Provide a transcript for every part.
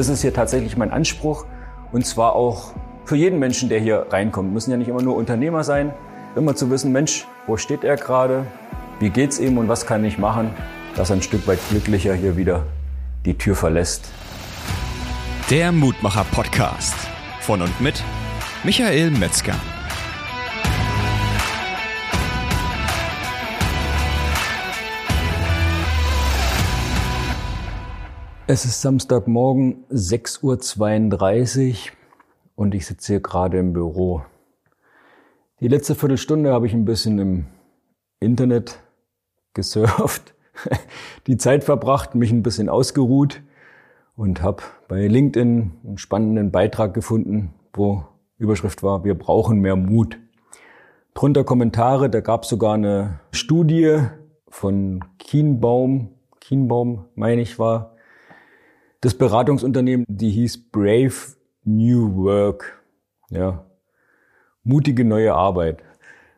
Das ist hier tatsächlich mein Anspruch und zwar auch für jeden Menschen, der hier reinkommt. Müssen ja nicht immer nur Unternehmer sein, immer zu wissen, Mensch, wo steht er gerade, wie geht's ihm und was kann ich machen, dass er ein Stück weit glücklicher hier wieder die Tür verlässt. Der Mutmacher Podcast von und mit Michael Metzger. Es ist Samstagmorgen 6.32 Uhr und ich sitze hier gerade im Büro. Die letzte Viertelstunde habe ich ein bisschen im Internet gesurft, die Zeit verbracht, mich ein bisschen ausgeruht und habe bei LinkedIn einen spannenden Beitrag gefunden, wo Überschrift war, wir brauchen mehr Mut. Drunter Kommentare, da gab es sogar eine Studie von Kienbaum, Kienbaum meine ich war, das Beratungsunternehmen, die hieß Brave New Work. Ja. Mutige neue Arbeit.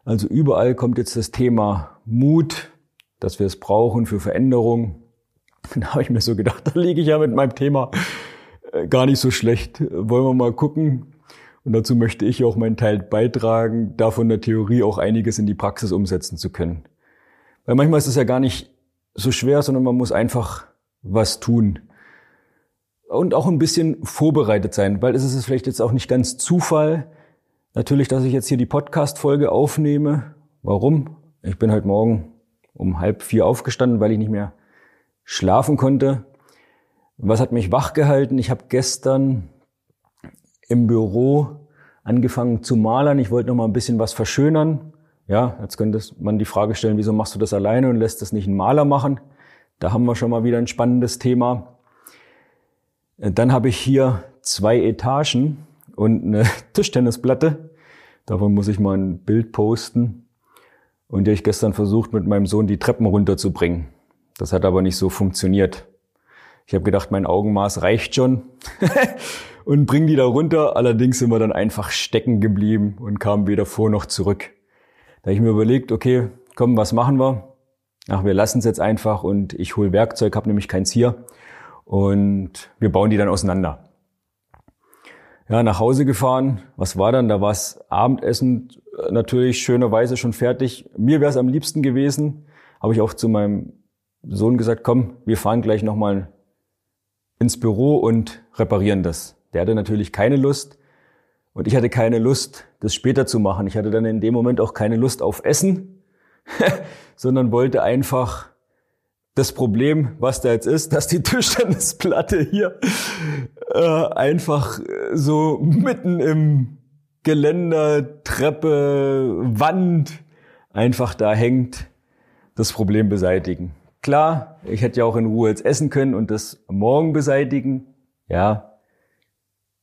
Also überall kommt jetzt das Thema Mut, dass wir es brauchen für Veränderung. Da habe ich mir so gedacht, da liege ich ja mit meinem Thema äh, gar nicht so schlecht. Wollen wir mal gucken. Und dazu möchte ich auch meinen Teil beitragen, davon der Theorie auch einiges in die Praxis umsetzen zu können. Weil manchmal ist es ja gar nicht so schwer, sondern man muss einfach was tun und auch ein bisschen vorbereitet sein, weil es ist vielleicht jetzt auch nicht ganz Zufall, natürlich, dass ich jetzt hier die Podcast-Folge aufnehme. Warum? Ich bin heute Morgen um halb vier aufgestanden, weil ich nicht mehr schlafen konnte. Was hat mich wach gehalten? Ich habe gestern im Büro angefangen zu malern. Ich wollte noch mal ein bisschen was verschönern. Ja, jetzt könnte man die Frage stellen, wieso machst du das alleine und lässt das nicht ein Maler machen? Da haben wir schon mal wieder ein spannendes Thema. Dann habe ich hier zwei Etagen und eine Tischtennisplatte. Davon muss ich mal ein Bild posten. Und die habe ich gestern versucht, mit meinem Sohn die Treppen runterzubringen. Das hat aber nicht so funktioniert. Ich habe gedacht, mein Augenmaß reicht schon und bring die da runter. Allerdings sind wir dann einfach stecken geblieben und kamen weder vor noch zurück. Da habe ich mir überlegt, okay, komm, was machen wir? Ach, wir lassen es jetzt einfach und ich hol Werkzeug, habe nämlich keins hier und wir bauen die dann auseinander. Ja, nach Hause gefahren. Was war dann? Da war es Abendessen natürlich schönerweise schon fertig. Mir wäre es am liebsten gewesen, habe ich auch zu meinem Sohn gesagt, komm, wir fahren gleich nochmal ins Büro und reparieren das. Der hatte natürlich keine Lust und ich hatte keine Lust, das später zu machen. Ich hatte dann in dem Moment auch keine Lust auf Essen, sondern wollte einfach das Problem, was da jetzt ist, dass die Tischtennisplatte hier äh, einfach so mitten im Geländer, Treppe, Wand einfach da hängt, das Problem beseitigen. Klar, ich hätte ja auch in Ruhe jetzt essen können und das morgen beseitigen. Ja,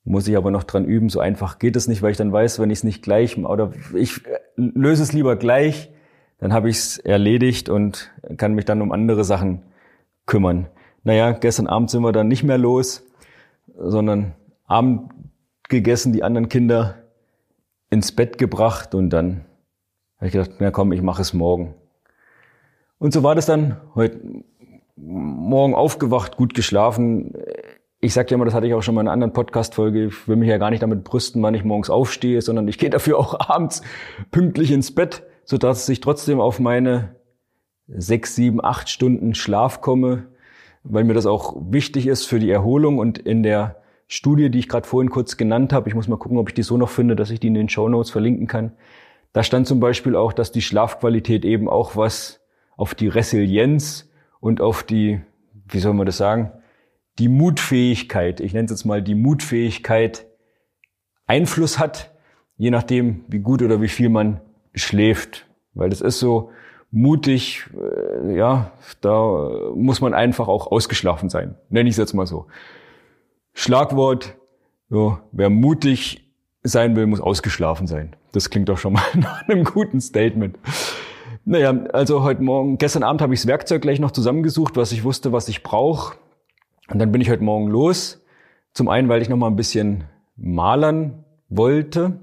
muss ich aber noch dran üben. So einfach geht es nicht, weil ich dann weiß, wenn ich es nicht gleich oder ich löse es lieber gleich, dann habe ich es erledigt und kann mich dann um andere Sachen kümmern. Naja, gestern Abend sind wir dann nicht mehr los, sondern Abend gegessen, die anderen Kinder ins Bett gebracht und dann habe ich gedacht, na komm, ich mache es morgen. Und so war das dann heute Morgen aufgewacht, gut geschlafen. Ich sage ja immer, das hatte ich auch schon mal in einer anderen Podcast-Folge, ich will mich ja gar nicht damit brüsten, wann ich morgens aufstehe, sondern ich gehe dafür auch abends pünktlich ins Bett so dass ich trotzdem auf meine sechs, sieben, acht Stunden Schlaf komme, weil mir das auch wichtig ist für die Erholung und in der Studie, die ich gerade vorhin kurz genannt habe, ich muss mal gucken, ob ich die so noch finde, dass ich die in den Show Notes verlinken kann. Da stand zum Beispiel auch, dass die Schlafqualität eben auch was auf die Resilienz und auf die, wie soll man das sagen, die Mutfähigkeit, ich nenne es jetzt mal die Mutfähigkeit, Einfluss hat, je nachdem, wie gut oder wie viel man schläft. Weil das ist so mutig, äh, ja, da muss man einfach auch ausgeschlafen sein. Nenne ich es jetzt mal so. Schlagwort, so, wer mutig sein will, muss ausgeschlafen sein. Das klingt doch schon mal nach einem guten Statement. Naja, also heute Morgen, gestern Abend habe ich das Werkzeug gleich noch zusammengesucht, was ich wusste, was ich brauche. Und dann bin ich heute Morgen los. Zum einen, weil ich noch mal ein bisschen malern wollte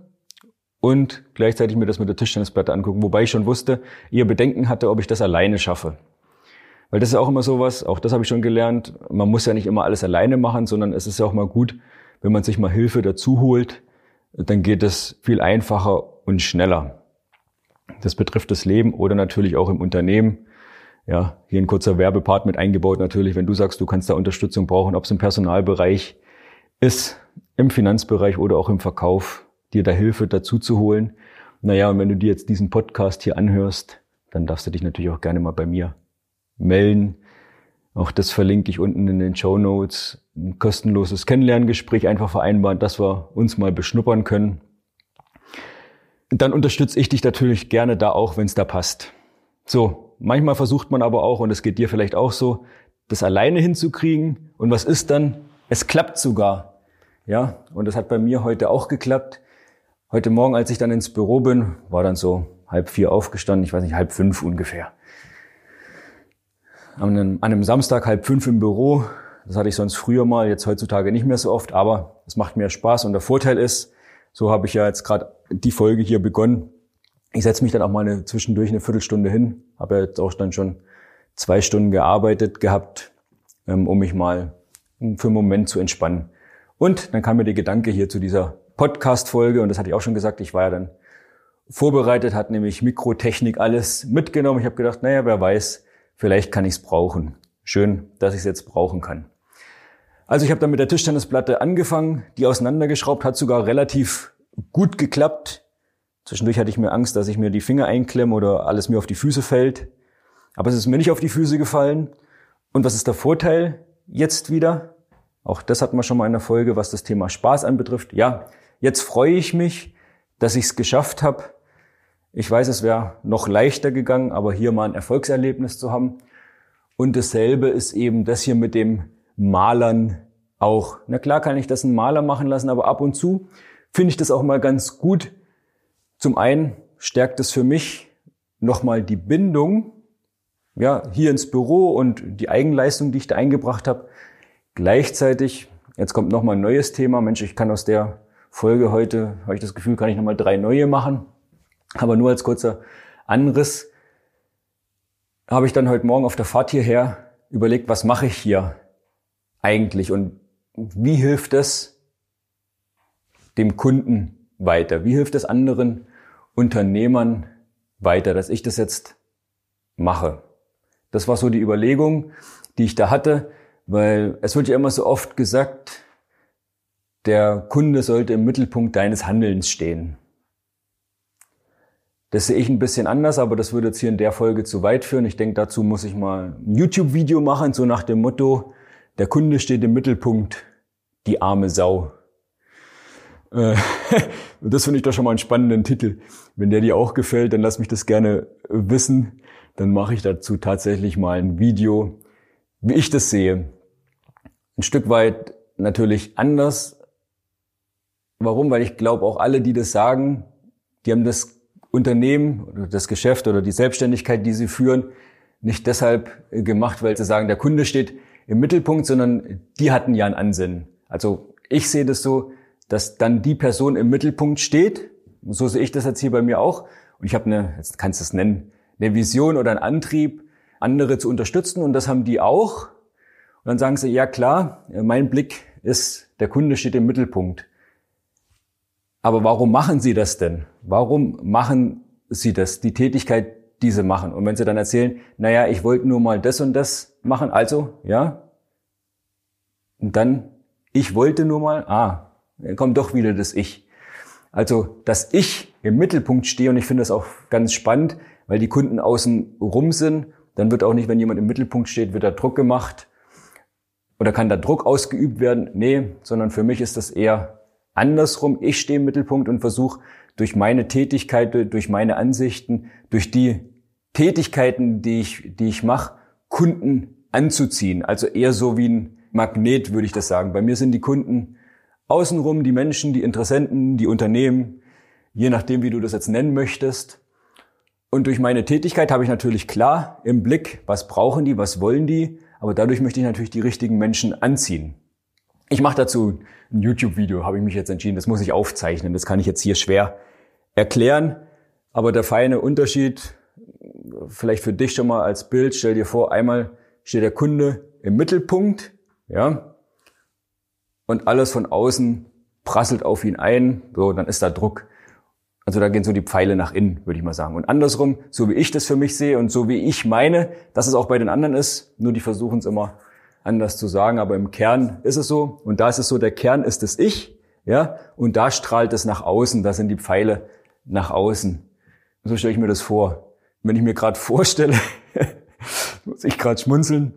und gleichzeitig mir das mit der Tischtennisplatte angucken, wobei ich schon wusste, ihr Bedenken hatte, ob ich das alleine schaffe. Weil das ist auch immer sowas, auch das habe ich schon gelernt, man muss ja nicht immer alles alleine machen, sondern es ist ja auch mal gut, wenn man sich mal Hilfe dazu holt, dann geht es viel einfacher und schneller. Das betrifft das Leben oder natürlich auch im Unternehmen. Ja, hier ein kurzer Werbepart mit eingebaut natürlich, wenn du sagst, du kannst da Unterstützung brauchen, ob es im Personalbereich ist, im Finanzbereich oder auch im Verkauf, dir da Hilfe dazu zu holen. Naja, und wenn du dir jetzt diesen Podcast hier anhörst, dann darfst du dich natürlich auch gerne mal bei mir melden. Auch das verlinke ich unten in den Show Notes. Ein kostenloses Kennenlerngespräch einfach vereinbaren, dass wir uns mal beschnuppern können. Dann unterstütze ich dich natürlich gerne da auch, wenn es da passt. So, manchmal versucht man aber auch, und es geht dir vielleicht auch so, das alleine hinzukriegen. Und was ist dann? Es klappt sogar. Ja, und das hat bei mir heute auch geklappt. Heute Morgen, als ich dann ins Büro bin, war dann so halb vier aufgestanden, ich weiß nicht, halb fünf ungefähr. An einem, Samstag halb fünf im Büro. Das hatte ich sonst früher mal, jetzt heutzutage nicht mehr so oft, aber es macht mir Spaß und der Vorteil ist, so habe ich ja jetzt gerade die Folge hier begonnen, ich setze mich dann auch mal eine, zwischendurch eine Viertelstunde hin, habe ja jetzt auch dann schon zwei Stunden gearbeitet gehabt, ähm, um mich mal für einen Moment zu entspannen. Und dann kam mir der Gedanke hier zu dieser Podcast-Folge, und das hatte ich auch schon gesagt, ich war ja dann vorbereitet, hat nämlich Mikrotechnik alles mitgenommen. Ich habe gedacht, naja, wer weiß, vielleicht kann ich es brauchen. Schön, dass ich es jetzt brauchen kann. Also ich habe dann mit der Tischtennisplatte angefangen, die auseinandergeschraubt, hat sogar relativ gut geklappt. Zwischendurch hatte ich mir Angst, dass ich mir die Finger einklemme oder alles mir auf die Füße fällt. Aber es ist mir nicht auf die Füße gefallen. Und was ist der Vorteil jetzt wieder? Auch das hatten wir schon mal in der Folge, was das Thema Spaß anbetrifft. Ja, jetzt freue ich mich, dass ich es geschafft habe. Ich weiß, es wäre noch leichter gegangen, aber hier mal ein Erfolgserlebnis zu haben. Und dasselbe ist eben das hier mit dem Malern auch. Na klar kann ich das einen Maler machen lassen, aber ab und zu finde ich das auch mal ganz gut, zum einen stärkt es für mich nochmal die Bindung, ja, hier ins Büro und die Eigenleistung, die ich da eingebracht habe. Gleichzeitig, jetzt kommt nochmal ein neues Thema. Mensch, ich kann aus der Folge heute, habe ich das Gefühl, kann ich nochmal drei neue machen. Aber nur als kurzer Anriss habe ich dann heute Morgen auf der Fahrt hierher überlegt, was mache ich hier eigentlich und wie hilft es dem Kunden weiter? Wie hilft es anderen Unternehmern weiter, dass ich das jetzt mache? Das war so die Überlegung, die ich da hatte, weil es wird ja immer so oft gesagt, der Kunde sollte im Mittelpunkt deines Handelns stehen. Das sehe ich ein bisschen anders, aber das würde jetzt hier in der Folge zu weit führen. Ich denke, dazu muss ich mal ein YouTube-Video machen, so nach dem Motto, der Kunde steht im Mittelpunkt, die arme Sau. Äh, das finde ich doch schon mal einen spannenden Titel. Wenn der dir auch gefällt, dann lass mich das gerne wissen. Dann mache ich dazu tatsächlich mal ein Video, wie ich das sehe. Ein Stück weit natürlich anders. Warum? Weil ich glaube, auch alle, die das sagen, die haben das Unternehmen oder das Geschäft oder die Selbstständigkeit, die sie führen, nicht deshalb gemacht, weil sie sagen, der Kunde steht im Mittelpunkt, sondern die hatten ja ein Ansinnen. Also ich sehe das so, dass dann die Person im Mittelpunkt steht. So sehe ich das jetzt hier bei mir auch. Und ich habe eine, jetzt kannst du es nennen, eine Vision oder einen Antrieb, andere zu unterstützen. Und das haben die auch. Und dann sagen sie, ja klar, mein Blick ist, der Kunde steht im Mittelpunkt. Aber warum machen sie das denn? Warum machen sie das, die Tätigkeit, die sie machen? Und wenn sie dann erzählen, naja, ich wollte nur mal das und das machen, also, ja, und dann, ich wollte nur mal, ah, dann kommt doch wieder das Ich. Also, dass ich im Mittelpunkt stehe und ich finde das auch ganz spannend, weil die Kunden außen rum sind, dann wird auch nicht, wenn jemand im Mittelpunkt steht, wird da Druck gemacht oder kann da Druck ausgeübt werden. Nee, sondern für mich ist das eher andersrum. Ich stehe im Mittelpunkt und versuche durch meine Tätigkeit, durch meine Ansichten, durch die Tätigkeiten, die ich, die ich mache, Kunden anzuziehen. Also eher so wie ein Magnet, würde ich das sagen. Bei mir sind die Kunden Außenrum die Menschen, die Interessenten, die Unternehmen, je nachdem, wie du das jetzt nennen möchtest. Und durch meine Tätigkeit habe ich natürlich klar im Blick, was brauchen die, was wollen die, aber dadurch möchte ich natürlich die richtigen Menschen anziehen. Ich mache dazu ein YouTube-Video, habe ich mich jetzt entschieden, das muss ich aufzeichnen, das kann ich jetzt hier schwer erklären, aber der feine Unterschied vielleicht für dich schon mal als Bild, stell dir vor, einmal steht der Kunde im Mittelpunkt, ja, und alles von außen prasselt auf ihn ein, so, dann ist da Druck. Also da gehen so die Pfeile nach innen, würde ich mal sagen. Und andersrum, so wie ich das für mich sehe und so wie ich meine, dass es auch bei den anderen ist, nur die versuchen es immer anders zu sagen, aber im Kern ist es so. Und da ist es so, der Kern ist das Ich, ja, und da strahlt es nach außen, da sind die Pfeile nach außen. So stelle ich mir das vor. Wenn ich mir gerade vorstelle, muss ich gerade schmunzeln,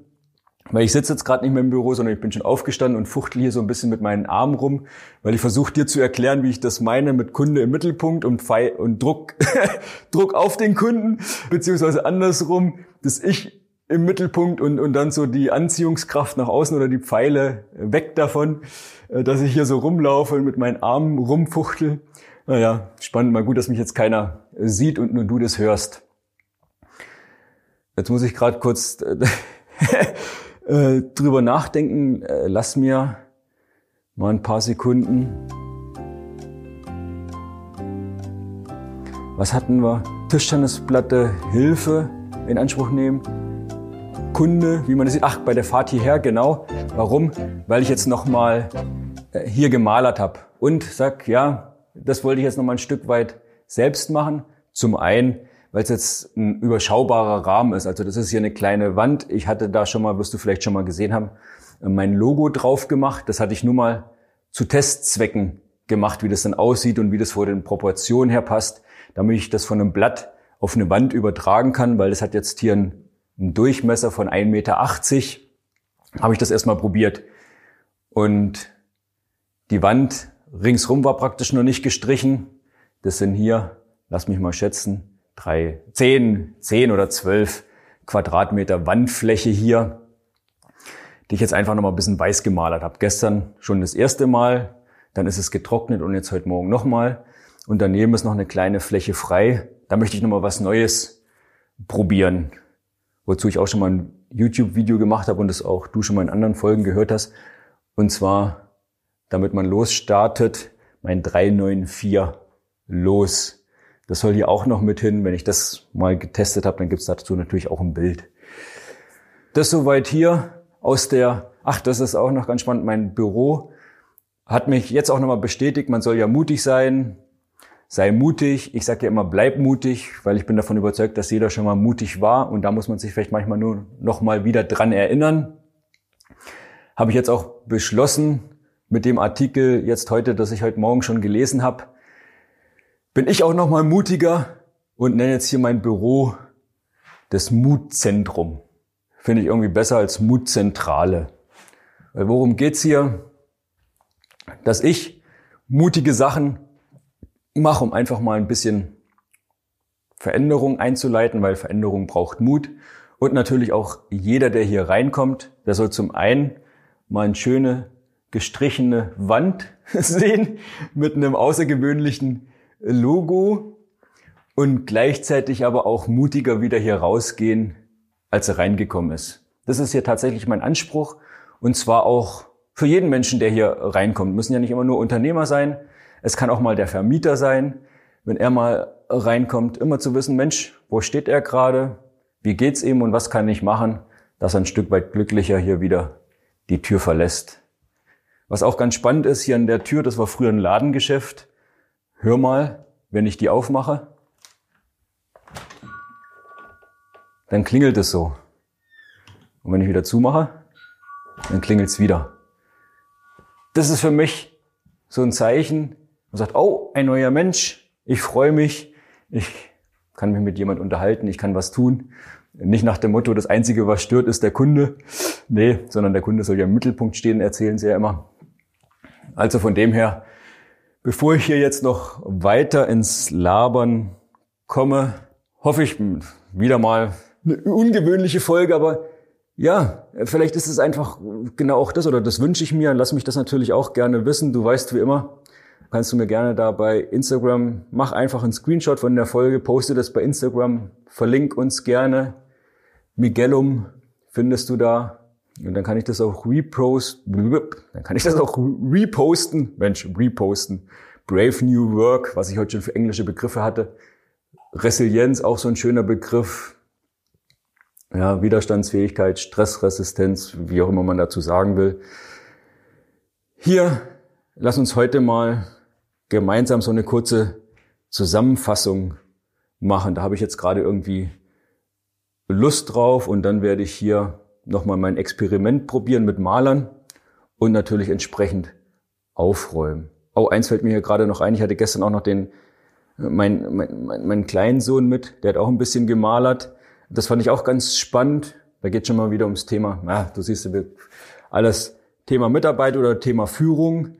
weil ich sitze jetzt gerade nicht mehr im Büro, sondern ich bin schon aufgestanden und fuchtel hier so ein bisschen mit meinen Armen rum, weil ich versuche dir zu erklären, wie ich das meine mit Kunde im Mittelpunkt und, Pfeil und Druck, Druck auf den Kunden, beziehungsweise andersrum, dass ich im Mittelpunkt und, und dann so die Anziehungskraft nach außen oder die Pfeile weg davon, äh, dass ich hier so rumlaufe und mit meinen Armen rumfuchtel. Naja, spannend, mal gut, dass mich jetzt keiner sieht und nur du das hörst. Jetzt muss ich gerade kurz äh, drüber nachdenken. Äh, lass mir mal ein paar Sekunden. Was hatten wir? Tischtennisplatte, Hilfe in Anspruch nehmen. Kunde, wie man das sieht. Ach, bei der Fahrt hierher, genau. Warum? Weil ich jetzt nochmal äh, hier gemalert habe. Und sag, ja, das wollte ich jetzt nochmal ein Stück weit selbst machen. Zum einen, weil es jetzt ein überschaubarer Rahmen ist. Also das ist hier eine kleine Wand. Ich hatte da schon mal, wirst du vielleicht schon mal gesehen haben, mein Logo drauf gemacht. Das hatte ich nur mal zu Testzwecken gemacht, wie das dann aussieht und wie das vor den Proportionen her passt, damit ich das von einem Blatt auf eine Wand übertragen kann, weil das hat jetzt hier einen, Durchmesser von 1,80 Meter. Habe ich das erstmal probiert. Und die Wand ringsrum war praktisch noch nicht gestrichen. Das sind hier, lass mich mal schätzen, drei, zehn, zehn oder zwölf Quadratmeter Wandfläche hier, die ich jetzt einfach noch mal ein bisschen weiß gemalert habe. Gestern schon das erste Mal, dann ist es getrocknet und jetzt heute Morgen nochmal. Und daneben ist noch eine kleine Fläche frei. Da möchte ich noch mal was Neues probieren. Wozu ich auch schon mal ein YouTube-Video gemacht habe und das auch du schon mal in anderen Folgen gehört hast. Und zwar, damit man losstartet, mein 394 los. Das soll hier auch noch mit hin. Wenn ich das mal getestet habe, dann gibt es dazu natürlich auch ein Bild. Das soweit hier aus der, ach, das ist auch noch ganz spannend, mein Büro hat mich jetzt auch nochmal bestätigt, man soll ja mutig sein, sei mutig. Ich sage ja immer, bleib mutig, weil ich bin davon überzeugt, dass jeder schon mal mutig war und da muss man sich vielleicht manchmal nur noch mal wieder dran erinnern. Habe ich jetzt auch beschlossen mit dem Artikel jetzt heute, dass ich heute Morgen schon gelesen habe, bin ich auch noch mal mutiger und nenne jetzt hier mein Büro das Mutzentrum. Finde ich irgendwie besser als Mutzentrale. Weil worum geht's hier? Dass ich mutige Sachen mache, um einfach mal ein bisschen Veränderung einzuleiten, weil Veränderung braucht Mut. Und natürlich auch jeder, der hier reinkommt, der soll zum einen mal eine schöne gestrichene Wand sehen mit einem außergewöhnlichen Logo und gleichzeitig aber auch mutiger wieder hier rausgehen, als er reingekommen ist. Das ist hier tatsächlich mein Anspruch und zwar auch für jeden Menschen, der hier reinkommt. Müssen ja nicht immer nur Unternehmer sein. Es kann auch mal der Vermieter sein, wenn er mal reinkommt, immer zu wissen, Mensch, wo steht er gerade? Wie geht's ihm und was kann ich machen, dass er ein Stück weit glücklicher hier wieder die Tür verlässt. Was auch ganz spannend ist, hier an der Tür, das war früher ein Ladengeschäft. Hör mal, wenn ich die aufmache, dann klingelt es so. Und wenn ich wieder zumache, dann klingelt es wieder. Das ist für mich so ein Zeichen, man sagt, oh, ein neuer Mensch, ich freue mich, ich kann mich mit jemand unterhalten, ich kann was tun. Nicht nach dem Motto, das Einzige, was stört, ist der Kunde. Nee, sondern der Kunde soll ja im Mittelpunkt stehen, erzählen sie ja immer. Also von dem her Bevor ich hier jetzt noch weiter ins Labern komme, hoffe ich wieder mal eine ungewöhnliche Folge, aber ja, vielleicht ist es einfach genau auch das oder das wünsche ich mir. Lass mich das natürlich auch gerne wissen. Du weißt wie immer, kannst du mir gerne da bei Instagram, mach einfach einen Screenshot von der Folge, poste das bei Instagram, verlink uns gerne. Miguelum findest du da. Und dann kann ich das auch reposten, dann kann ich das auch reposten, Mensch, reposten. Brave New Work, was ich heute schon für englische Begriffe hatte. Resilienz, auch so ein schöner Begriff. ja, Widerstandsfähigkeit, Stressresistenz, wie auch immer man dazu sagen will. Hier, lass uns heute mal gemeinsam so eine kurze Zusammenfassung machen. Da habe ich jetzt gerade irgendwie Lust drauf und dann werde ich hier nochmal mein Experiment probieren mit Malern und natürlich entsprechend aufräumen. Oh, eins fällt mir hier gerade noch ein. Ich hatte gestern auch noch den, mein, mein, mein, meinen kleinen Sohn mit, der hat auch ein bisschen gemalert. Das fand ich auch ganz spannend. Da geht schon mal wieder ums Thema, ja, du siehst alles Thema Mitarbeit oder Thema Führung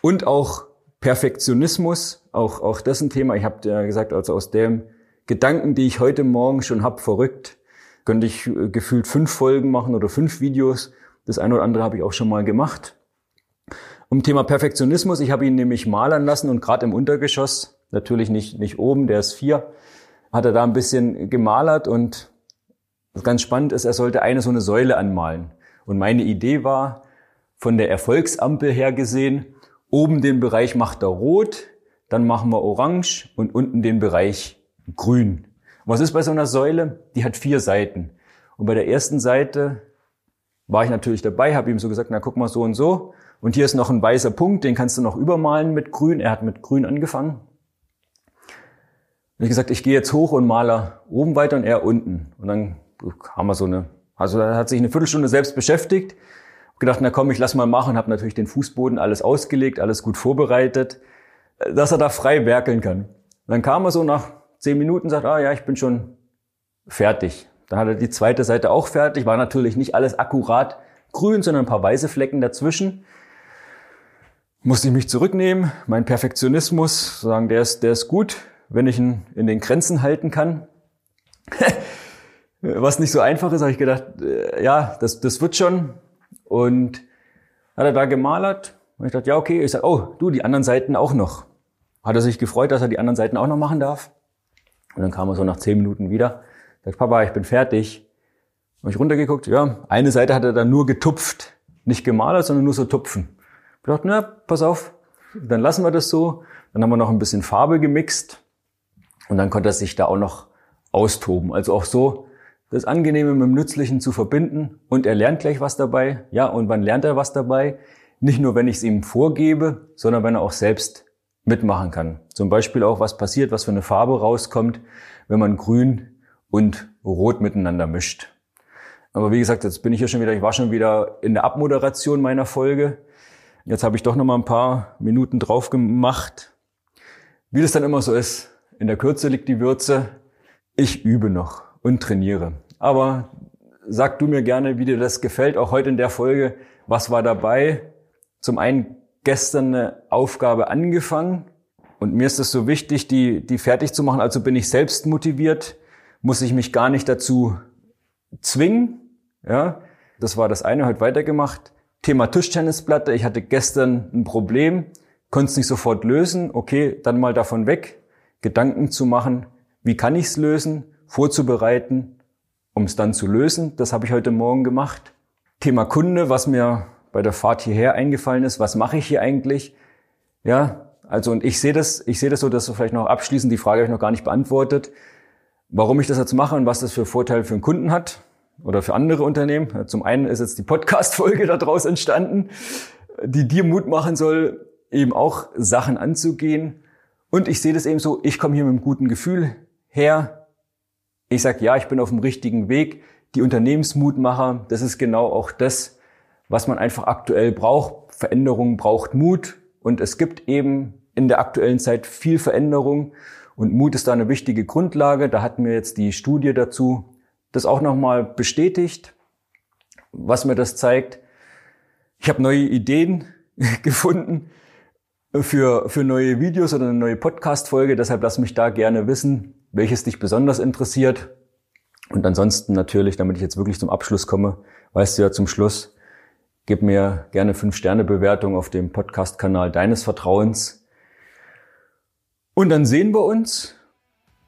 und auch Perfektionismus, auch, auch das ein Thema. Ich habe ja gesagt, also aus dem Gedanken, die ich heute Morgen schon hab, verrückt, könnte ich äh, gefühlt fünf Folgen machen oder fünf Videos. Das eine oder andere habe ich auch schon mal gemacht. Um Thema Perfektionismus, ich habe ihn nämlich malern lassen und gerade im Untergeschoss, natürlich nicht, nicht oben, der ist vier, hat er da ein bisschen gemalert und was ganz spannend ist, er sollte eine so eine Säule anmalen. Und meine Idee war, von der Erfolgsampel her gesehen, oben den Bereich macht er rot, dann machen wir orange und unten den Bereich grün. Was ist bei so einer Säule? Die hat vier Seiten. Und bei der ersten Seite war ich natürlich dabei, habe ihm so gesagt, na guck mal so und so. Und hier ist noch ein weißer Punkt, den kannst du noch übermalen mit grün. Er hat mit grün angefangen. Und ich gesagt, ich gehe jetzt hoch und male oben weiter und er unten. Und dann haben wir so eine, also er hat sich eine Viertelstunde selbst beschäftigt. Gedacht, na komm, ich lass mal machen, habe natürlich den Fußboden alles ausgelegt, alles gut vorbereitet, dass er da frei werkeln kann. Dann kam er so nach zehn Minuten, sagt, ah ja, ich bin schon fertig. Dann hat er die zweite Seite auch fertig, war natürlich nicht alles akkurat grün, sondern ein paar weiße Flecken dazwischen. Musste ich mich zurücknehmen, mein Perfektionismus, sagen, der ist, der ist gut, wenn ich ihn in den Grenzen halten kann. Was nicht so einfach ist, habe ich gedacht, äh, ja, das, das wird schon. Und hat er da gemalert. Und ich dachte, ja, okay. Ich sage, oh, du, die anderen Seiten auch noch. Hat er sich gefreut, dass er die anderen Seiten auch noch machen darf. Und dann kam er so nach zehn Minuten wieder. Sagt, Papa, ich bin fertig. Habe ich runtergeguckt, ja, eine Seite hat er dann nur getupft. Nicht gemalert, sondern nur so tupfen. Ich dachte, na, pass auf, dann lassen wir das so. Dann haben wir noch ein bisschen Farbe gemixt. Und dann konnte er sich da auch noch austoben. Also auch so das Angenehme mit dem Nützlichen zu verbinden. Und er lernt gleich was dabei. Ja, und wann lernt er was dabei? Nicht nur, wenn ich es ihm vorgebe, sondern wenn er auch selbst mitmachen kann. Zum Beispiel auch, was passiert, was für eine Farbe rauskommt, wenn man grün und rot miteinander mischt. Aber wie gesagt, jetzt bin ich hier schon wieder, ich war schon wieder in der Abmoderation meiner Folge. Jetzt habe ich doch noch mal ein paar Minuten drauf gemacht. Wie das dann immer so ist, in der Kürze liegt die Würze. Ich übe noch und trainiere. Aber sag du mir gerne, wie dir das gefällt, auch heute in der Folge. Was war dabei? Zum einen gestern eine Aufgabe angefangen und mir ist es so wichtig, die, die fertig zu machen. Also bin ich selbst motiviert, muss ich mich gar nicht dazu zwingen. Ja, das war das eine, heute weitergemacht. Thema Tischtennisplatte. Ich hatte gestern ein Problem, konnte es nicht sofort lösen. Okay, dann mal davon weg, Gedanken zu machen, wie kann ich es lösen, vorzubereiten, um es dann zu lösen. Das habe ich heute Morgen gemacht. Thema Kunde, was mir bei der Fahrt hierher eingefallen ist, was mache ich hier eigentlich? Ja, also und ich sehe das, ich sehe das so, dass vielleicht noch abschließend die Frage ich noch gar nicht beantwortet, warum ich das jetzt mache und was das für Vorteile für einen Kunden hat oder für andere Unternehmen. Zum einen ist jetzt die Podcast-Folge daraus entstanden, die dir Mut machen soll, eben auch Sachen anzugehen. Und ich sehe das eben so, ich komme hier mit einem guten Gefühl her. Ich sage, ja, ich bin auf dem richtigen Weg. Die Unternehmensmutmacher, das ist genau auch das, was man einfach aktuell braucht. Veränderung braucht Mut und es gibt eben in der aktuellen Zeit viel Veränderung und Mut ist da eine wichtige Grundlage. Da hat mir jetzt die Studie dazu das auch nochmal bestätigt, was mir das zeigt. Ich habe neue Ideen gefunden für, für neue Videos oder eine neue Podcast-Folge. Deshalb lass mich da gerne wissen, welches dich besonders interessiert. Und ansonsten natürlich, damit ich jetzt wirklich zum Abschluss komme, weißt du ja zum Schluss, Gib mir gerne 5-Sterne-Bewertung auf dem Podcast-Kanal deines Vertrauens. Und dann sehen wir uns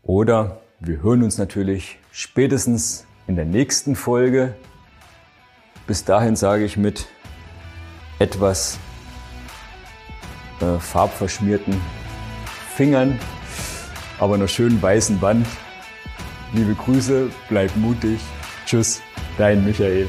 oder wir hören uns natürlich spätestens in der nächsten Folge. Bis dahin sage ich mit etwas äh, farbverschmierten Fingern, aber einer schönen weißen Wand. Liebe Grüße, bleib mutig. Tschüss, dein Michael.